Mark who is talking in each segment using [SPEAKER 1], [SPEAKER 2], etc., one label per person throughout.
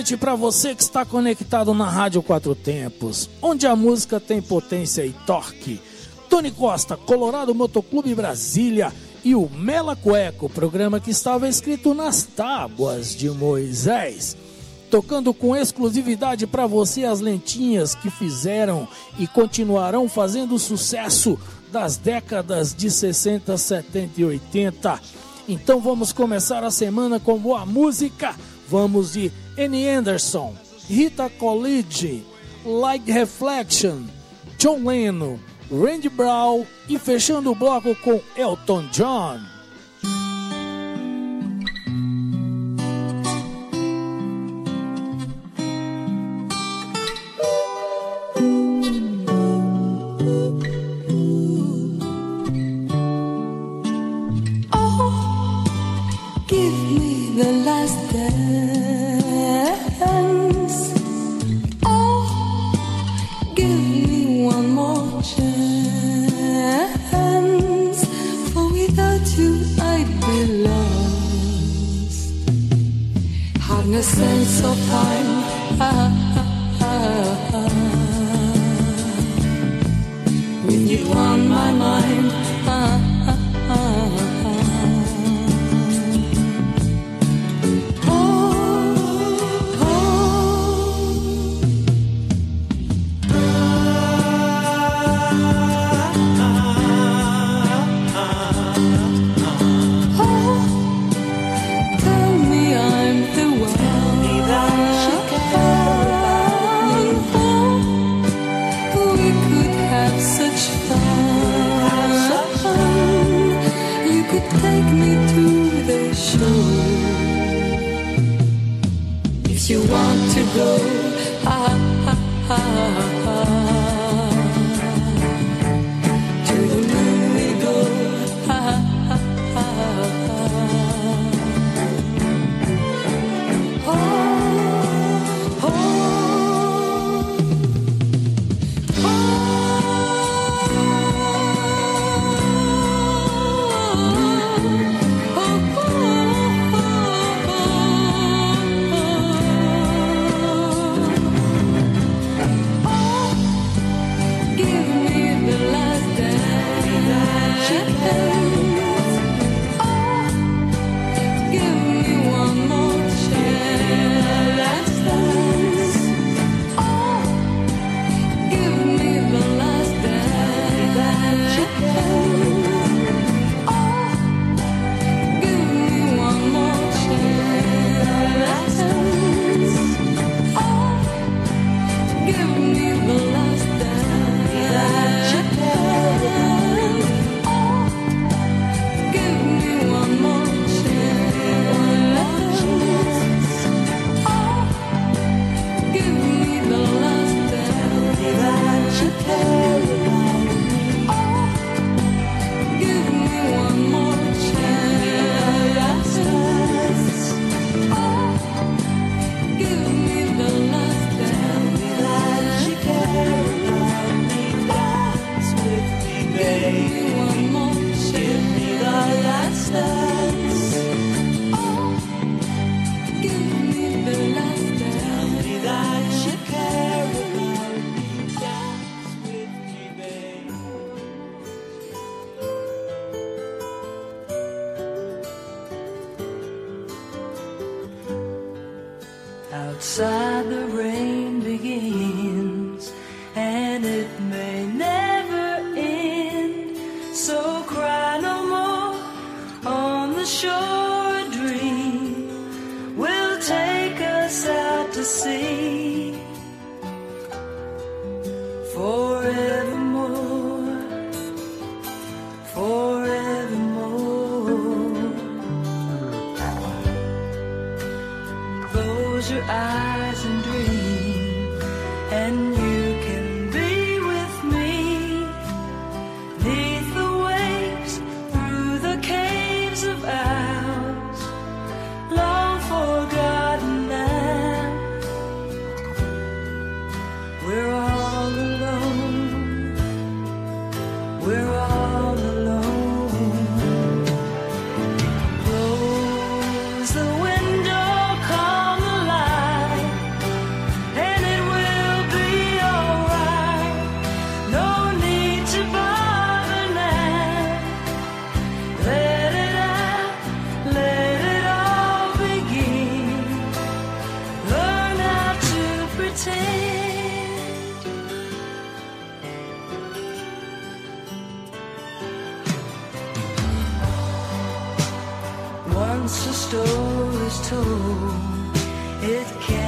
[SPEAKER 1] Noite para você que está conectado na Rádio Quatro Tempos, onde a música tem potência e torque. Tony Costa, Colorado Motoclube Brasília e o Mela Cueco, programa que estava escrito nas tábuas de Moisés. Tocando com exclusividade para você as lentinhas que fizeram e continuarão fazendo sucesso das décadas de 60, 70 e 80. Então vamos começar a semana com boa música Vamos de Annie Anderson, Rita College, Like Reflection, John Lennon, Randy Brown e fechando o bloco com Elton John.
[SPEAKER 2] on my mind. Uh. Once a story's told, it can't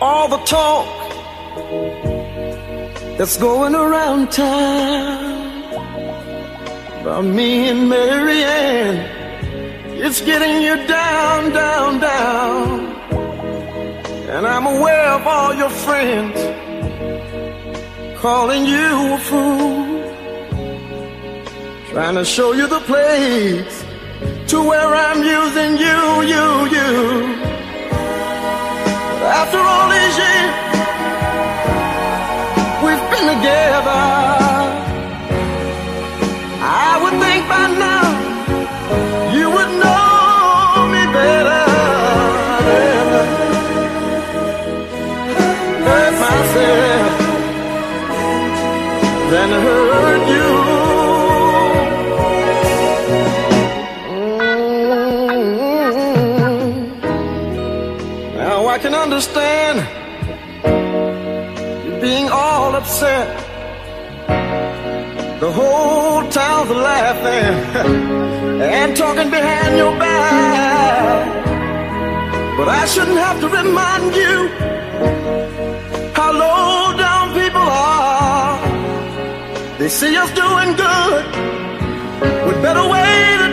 [SPEAKER 3] all the talk that's going around town
[SPEAKER 4] of me and Mary Ann. It's getting you down, down, down. And I'm aware of all your friends calling you a fool, trying to show you the place to where I'm using you, you, you. After all these years, we've been together. The whole town's laughing and talking behind your back. But I shouldn't have to remind you how low down people are. They see us doing good with better
[SPEAKER 5] wait.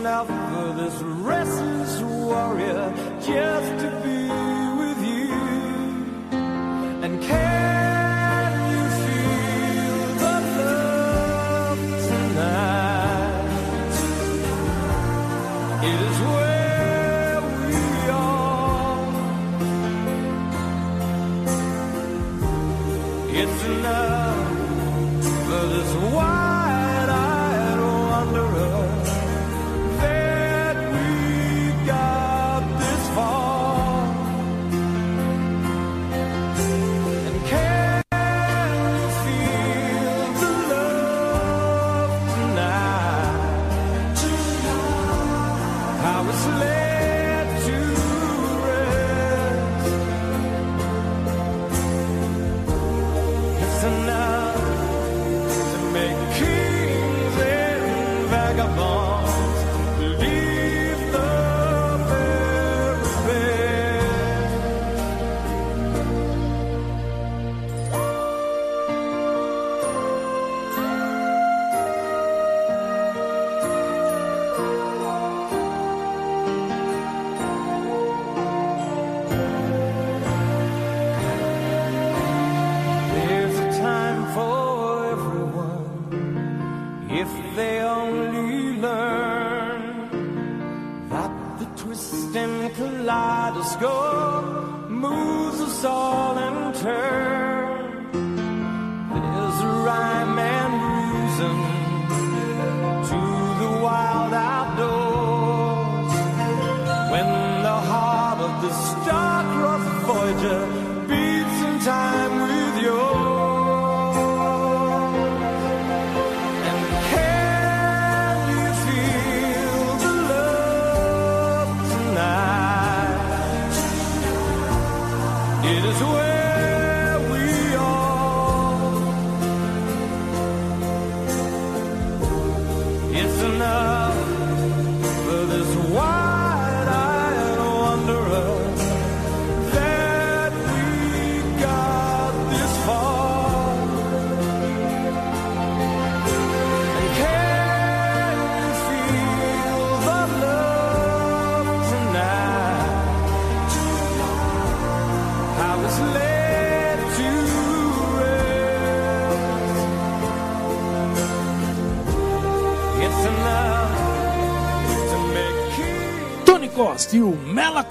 [SPEAKER 5] enough for this restless warrior just to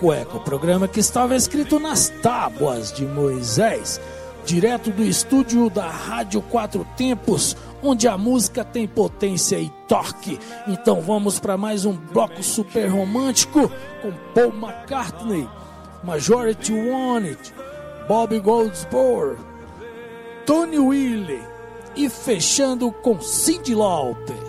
[SPEAKER 1] Eco programa que estava escrito nas tábuas de Moisés, direto do estúdio da Rádio Quatro Tempos, onde a música tem potência e torque. Então vamos para mais um bloco super romântico com Paul McCartney, Majority Wanted, Bob Goldsboro, Tony Willie e fechando com Cyndi Lauper.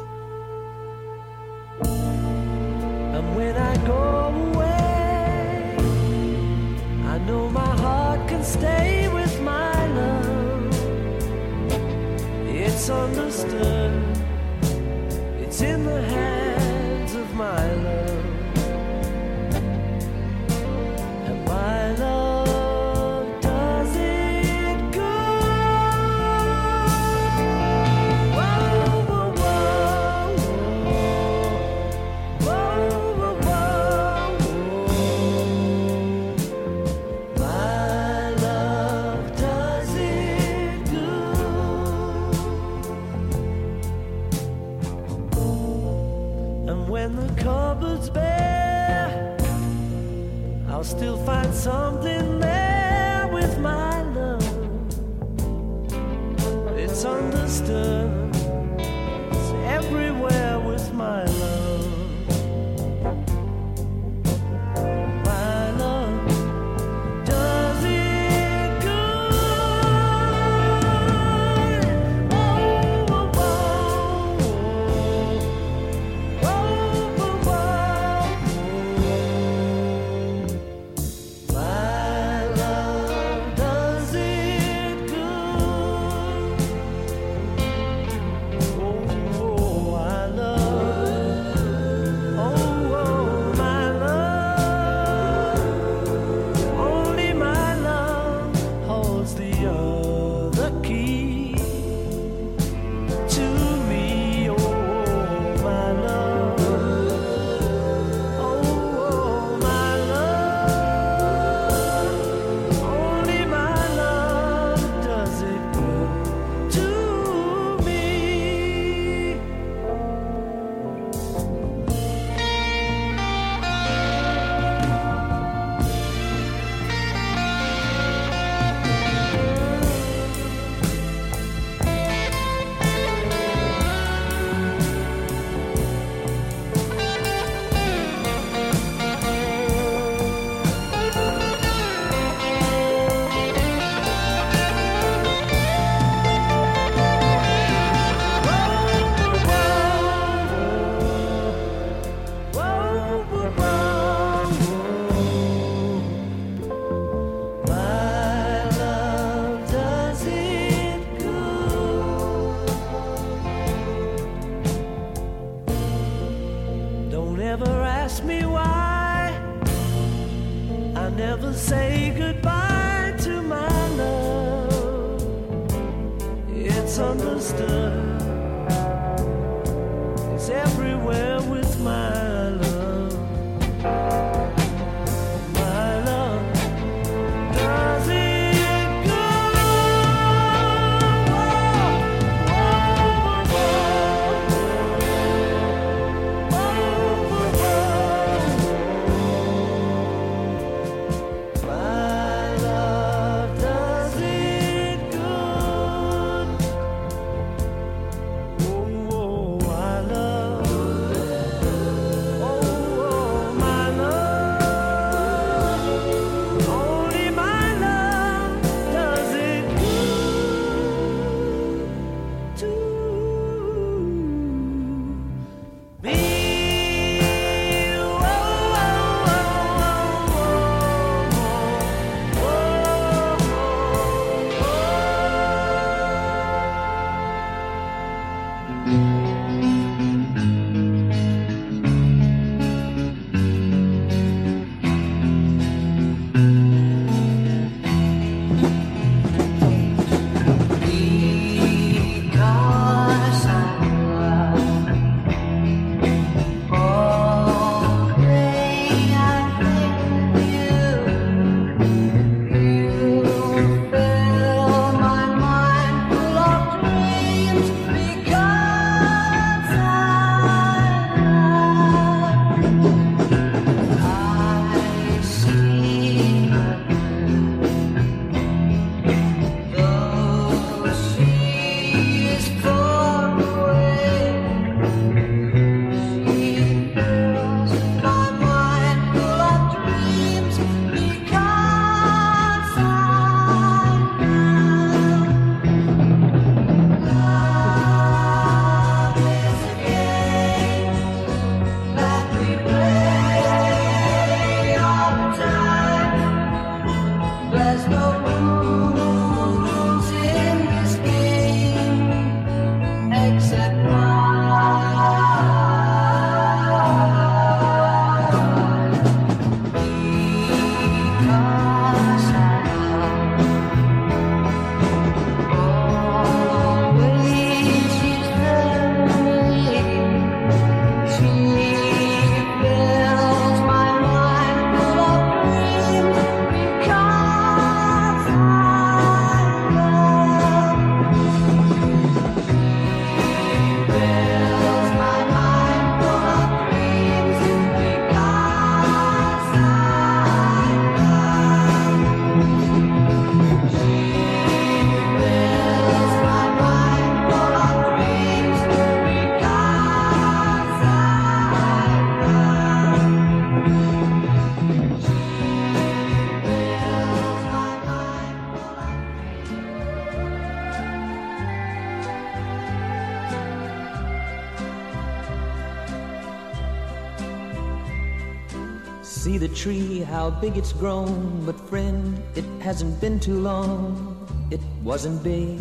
[SPEAKER 3] See the tree, how big it's grown. But friend, it hasn't been too long. It wasn't big.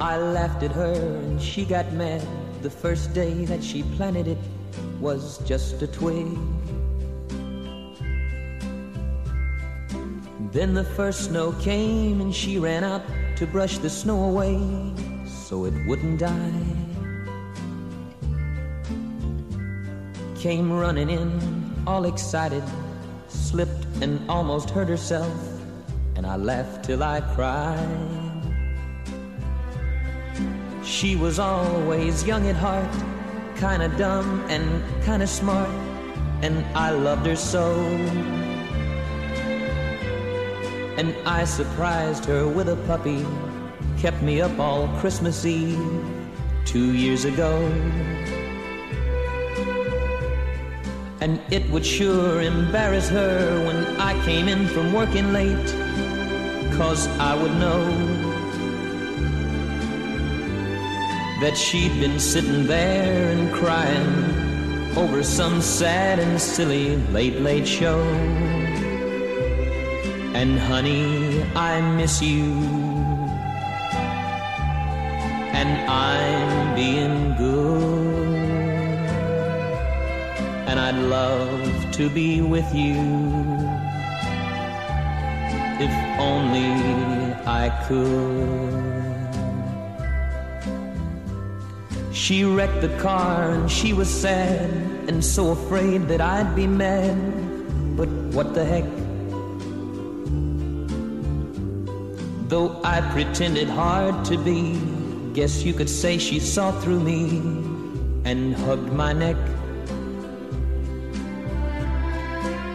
[SPEAKER 3] I laughed at her and she got mad. The first day that she planted it was just a twig. Then the first snow came and she ran out to brush the snow away so it wouldn't die. Came running in, all excited, slipped and almost hurt herself, and I laughed till I cried. She was always young at heart, kinda dumb and kinda smart, and I loved her so. And I surprised her with a puppy, kept me up all Christmas Eve two years ago. And it would sure embarrass her when I came in from working late, cause I would know that she'd been sitting there and crying over some sad and silly late, late show. And honey, I miss you. And I'm being good. And I'd love to be with you. If only I could. She wrecked the car and she was sad and so afraid that I'd be mad. But what the heck? Though I pretended hard to be, guess you could say she saw through me and hugged my neck.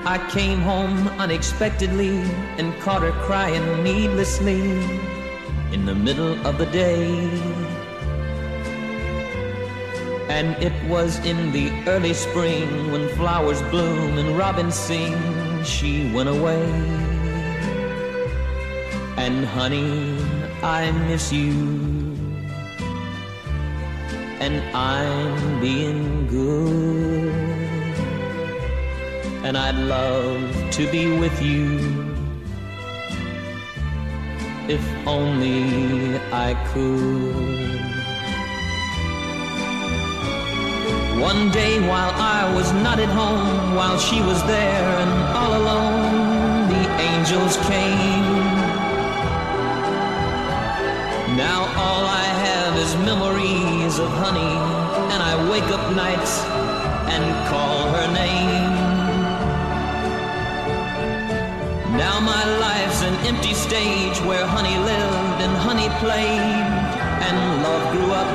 [SPEAKER 3] I came home unexpectedly and caught her crying needlessly in the middle of the day. And it was in the early spring when flowers bloom and robins sing, she went away. And honey, I miss you. And I'm being good. And I'd love to be with you. If only I could. One day while I was not at home, while she was there and all alone, the angels came. Now all I have is memories of honey, and I wake up nights and call her name. Now my life's an empty stage where honey lived and honey played, and love grew up.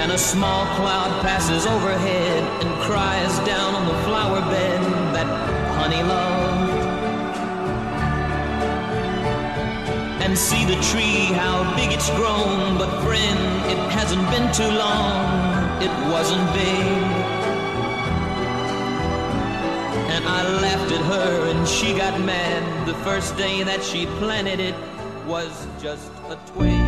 [SPEAKER 3] And a small cloud passes overhead and cries down on the flower bed that honey loved. And see the tree, how big it's grown. But friend, it hasn't been too long. It wasn't big. Laughed at her and she got mad. The first day that she planted it was just a twig.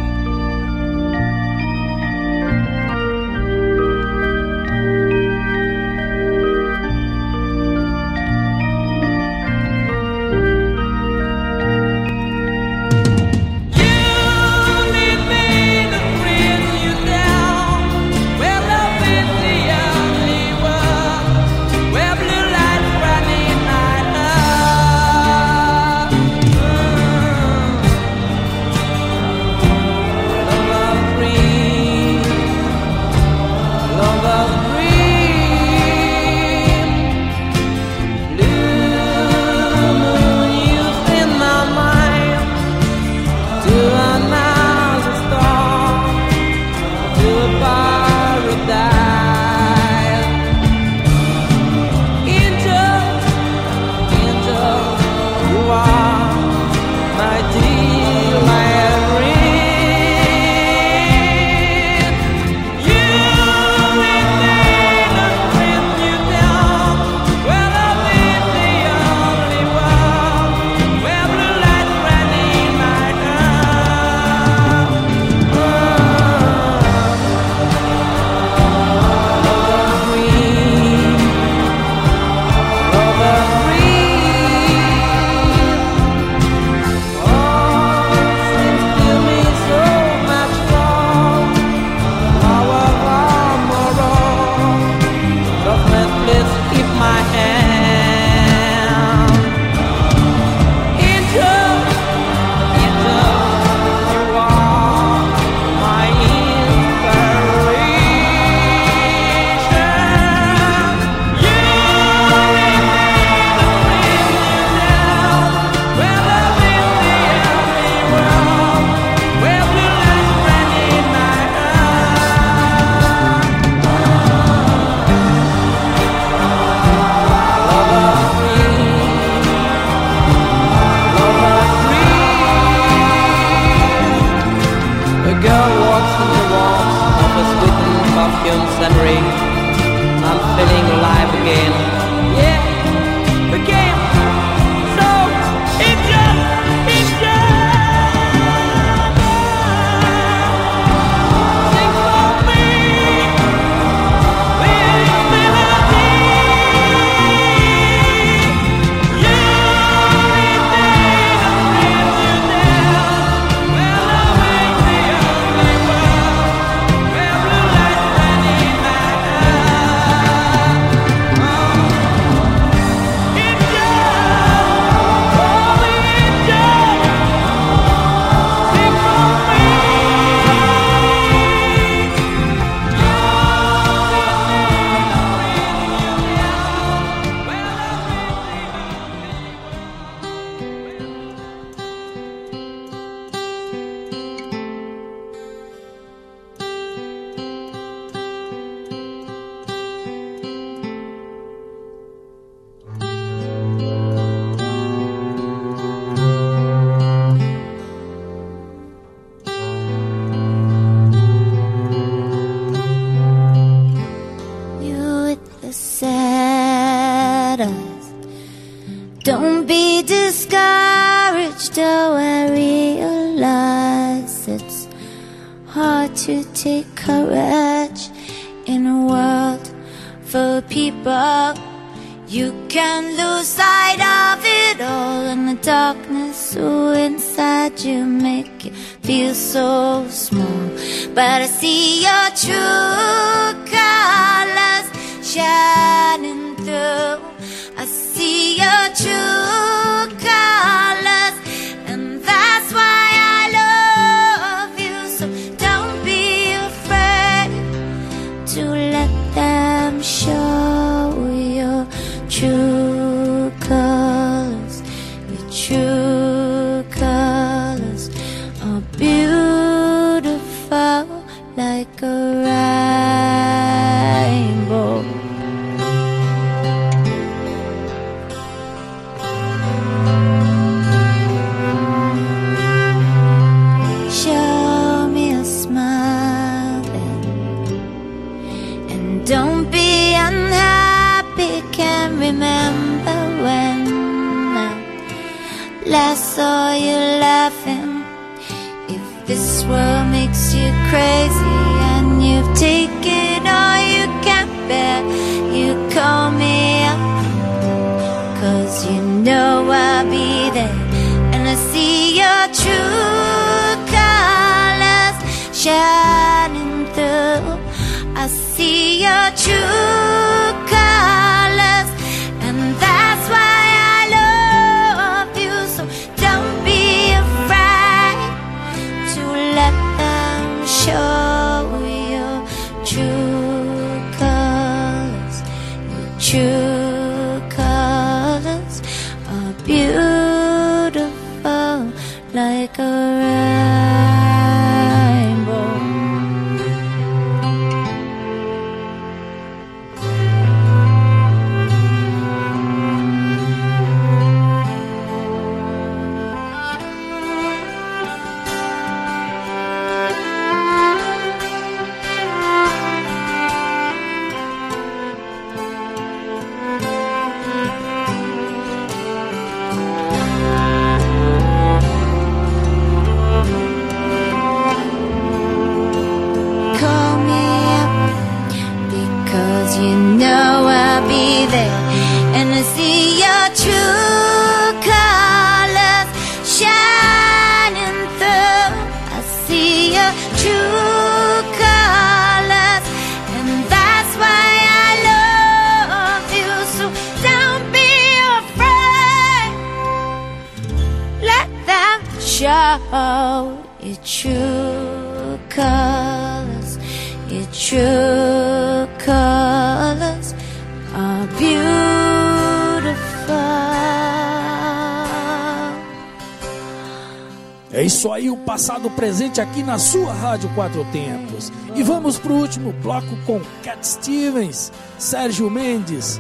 [SPEAKER 6] passado presente aqui na sua Rádio Quatro Tempos. E vamos para o último bloco com Cat Stevens, Sérgio Mendes,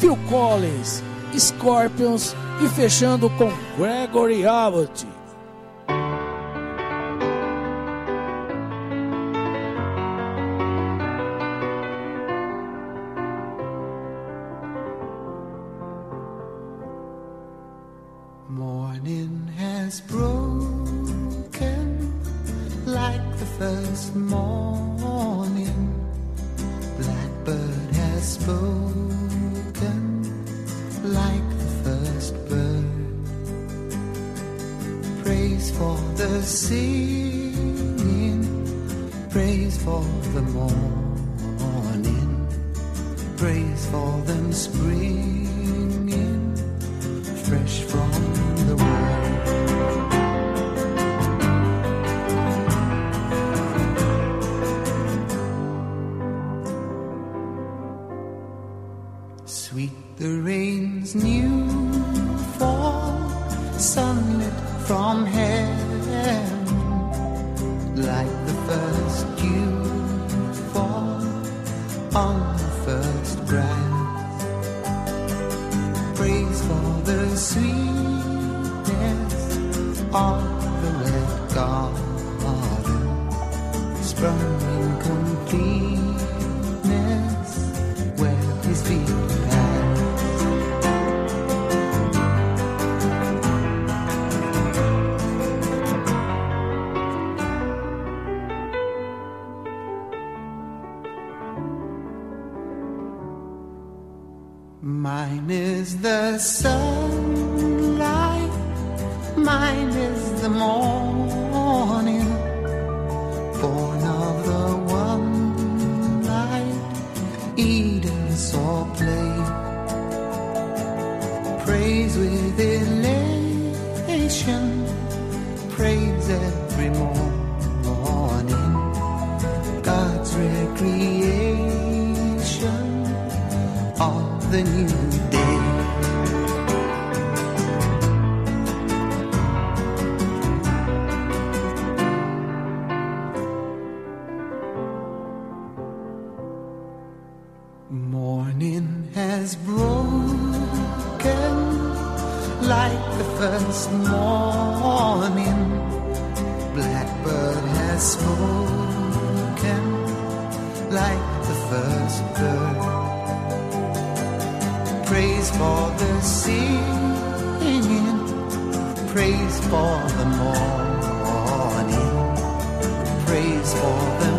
[SPEAKER 6] Phil Collins, Scorpions e fechando com Gregory Abbott.
[SPEAKER 7] The rain's new.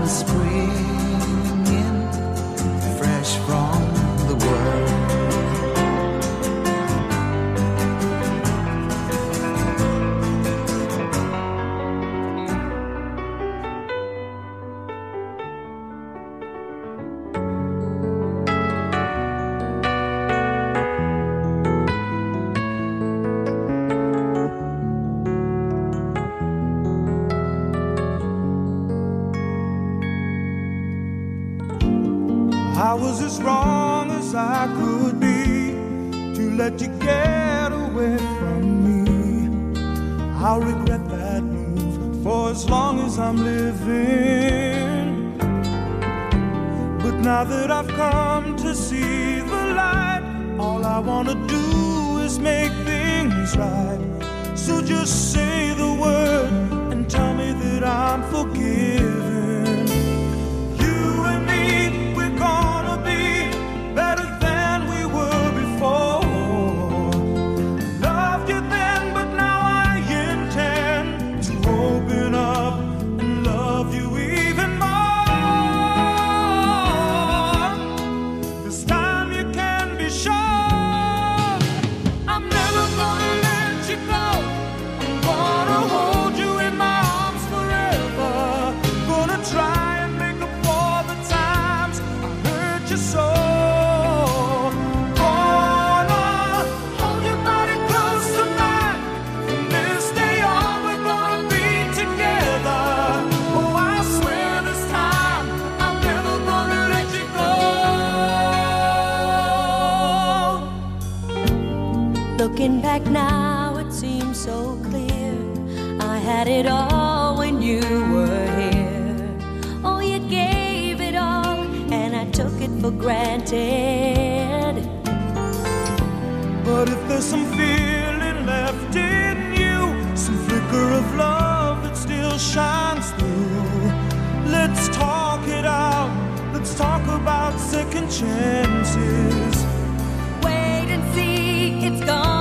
[SPEAKER 8] spring. had it all when you were here. Oh, you gave it all, and I took it for granted.
[SPEAKER 9] But if there's some feeling left in you, some flicker of love that still shines through, let's talk it out. Let's talk about second chances.
[SPEAKER 8] Wait and see, it's
[SPEAKER 10] gone.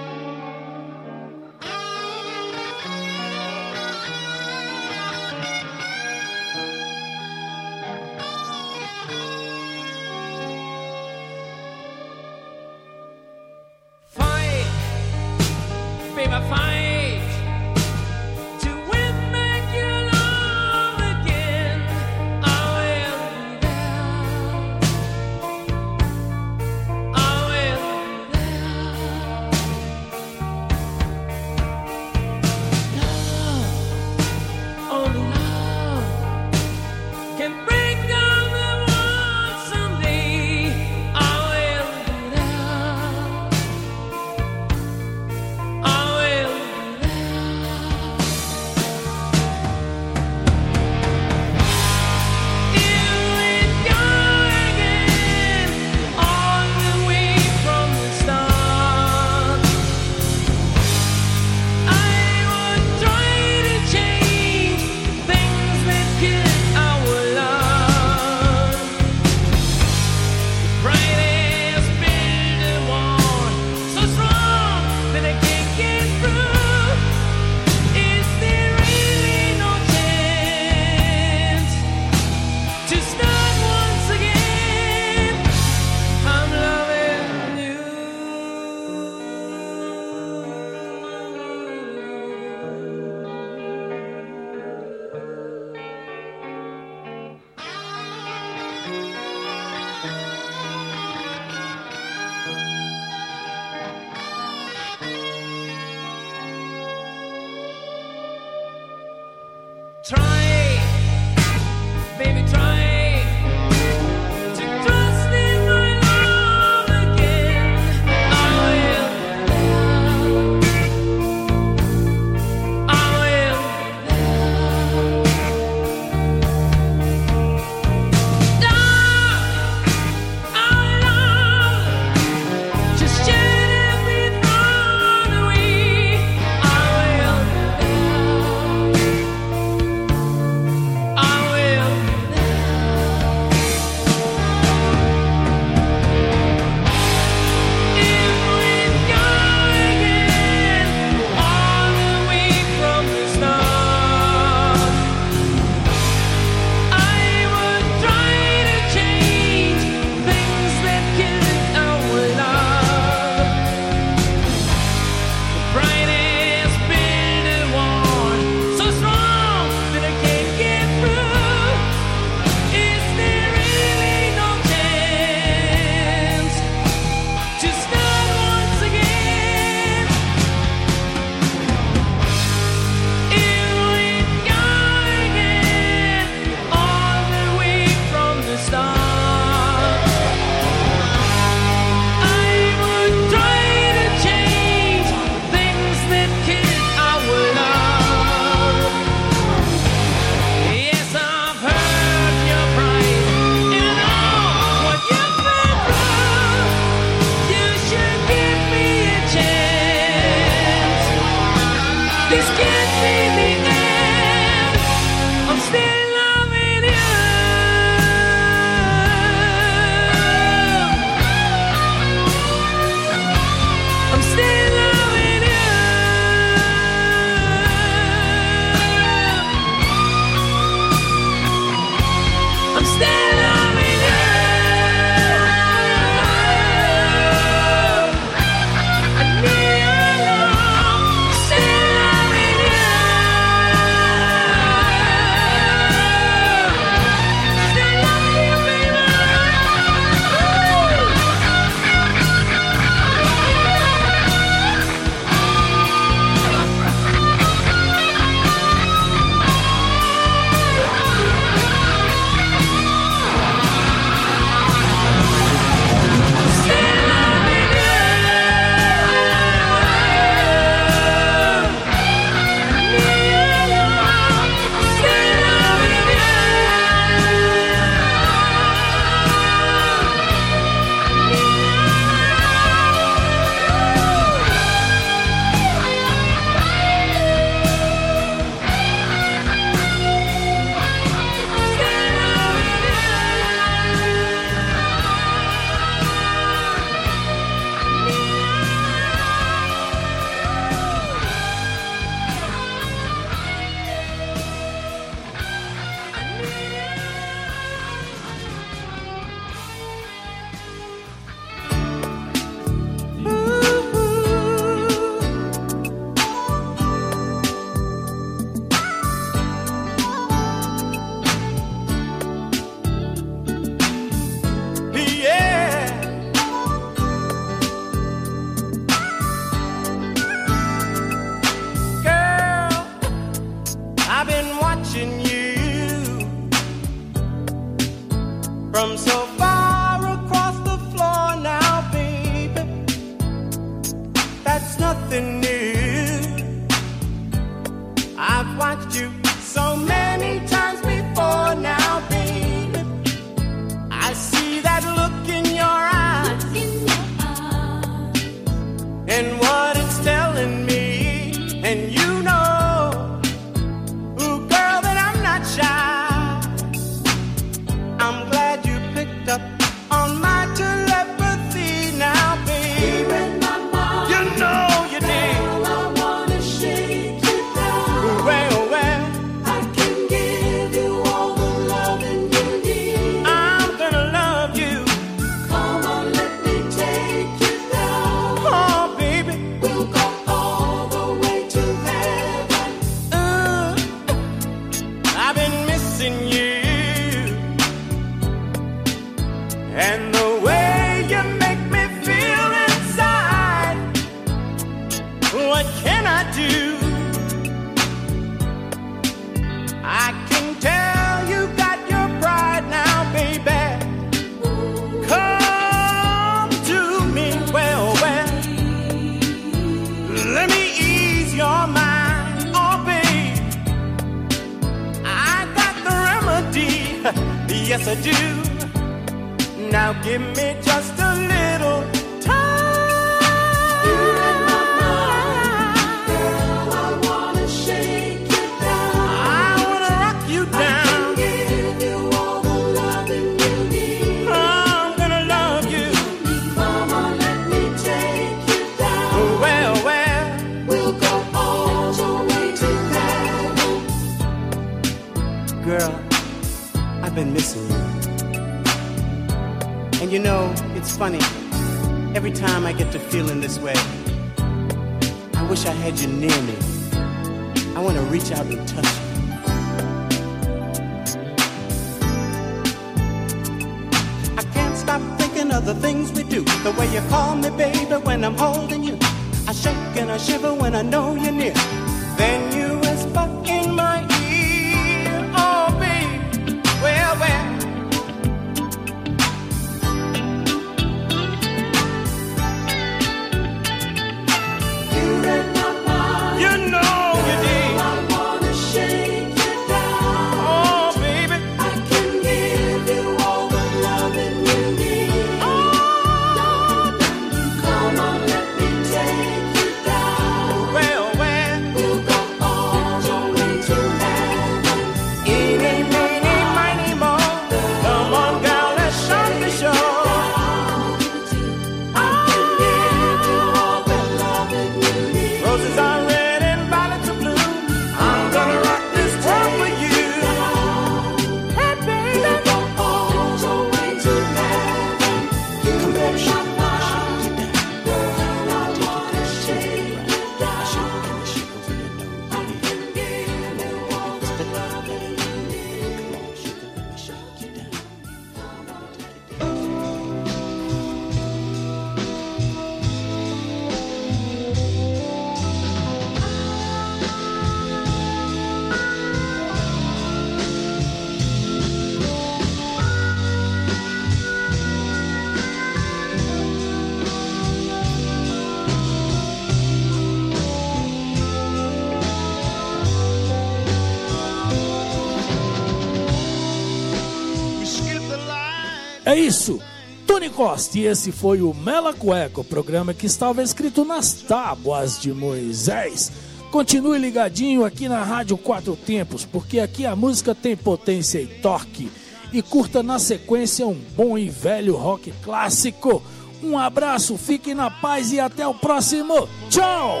[SPEAKER 10] isso. Tony Costa, e esse foi o Mela Cueco, programa que estava escrito nas tábuas de Moisés. Continue ligadinho aqui na Rádio Quatro Tempos, porque aqui a música tem potência e torque. E curta na sequência um bom e velho rock clássico. Um abraço, fique na paz e até o próximo. Tchau!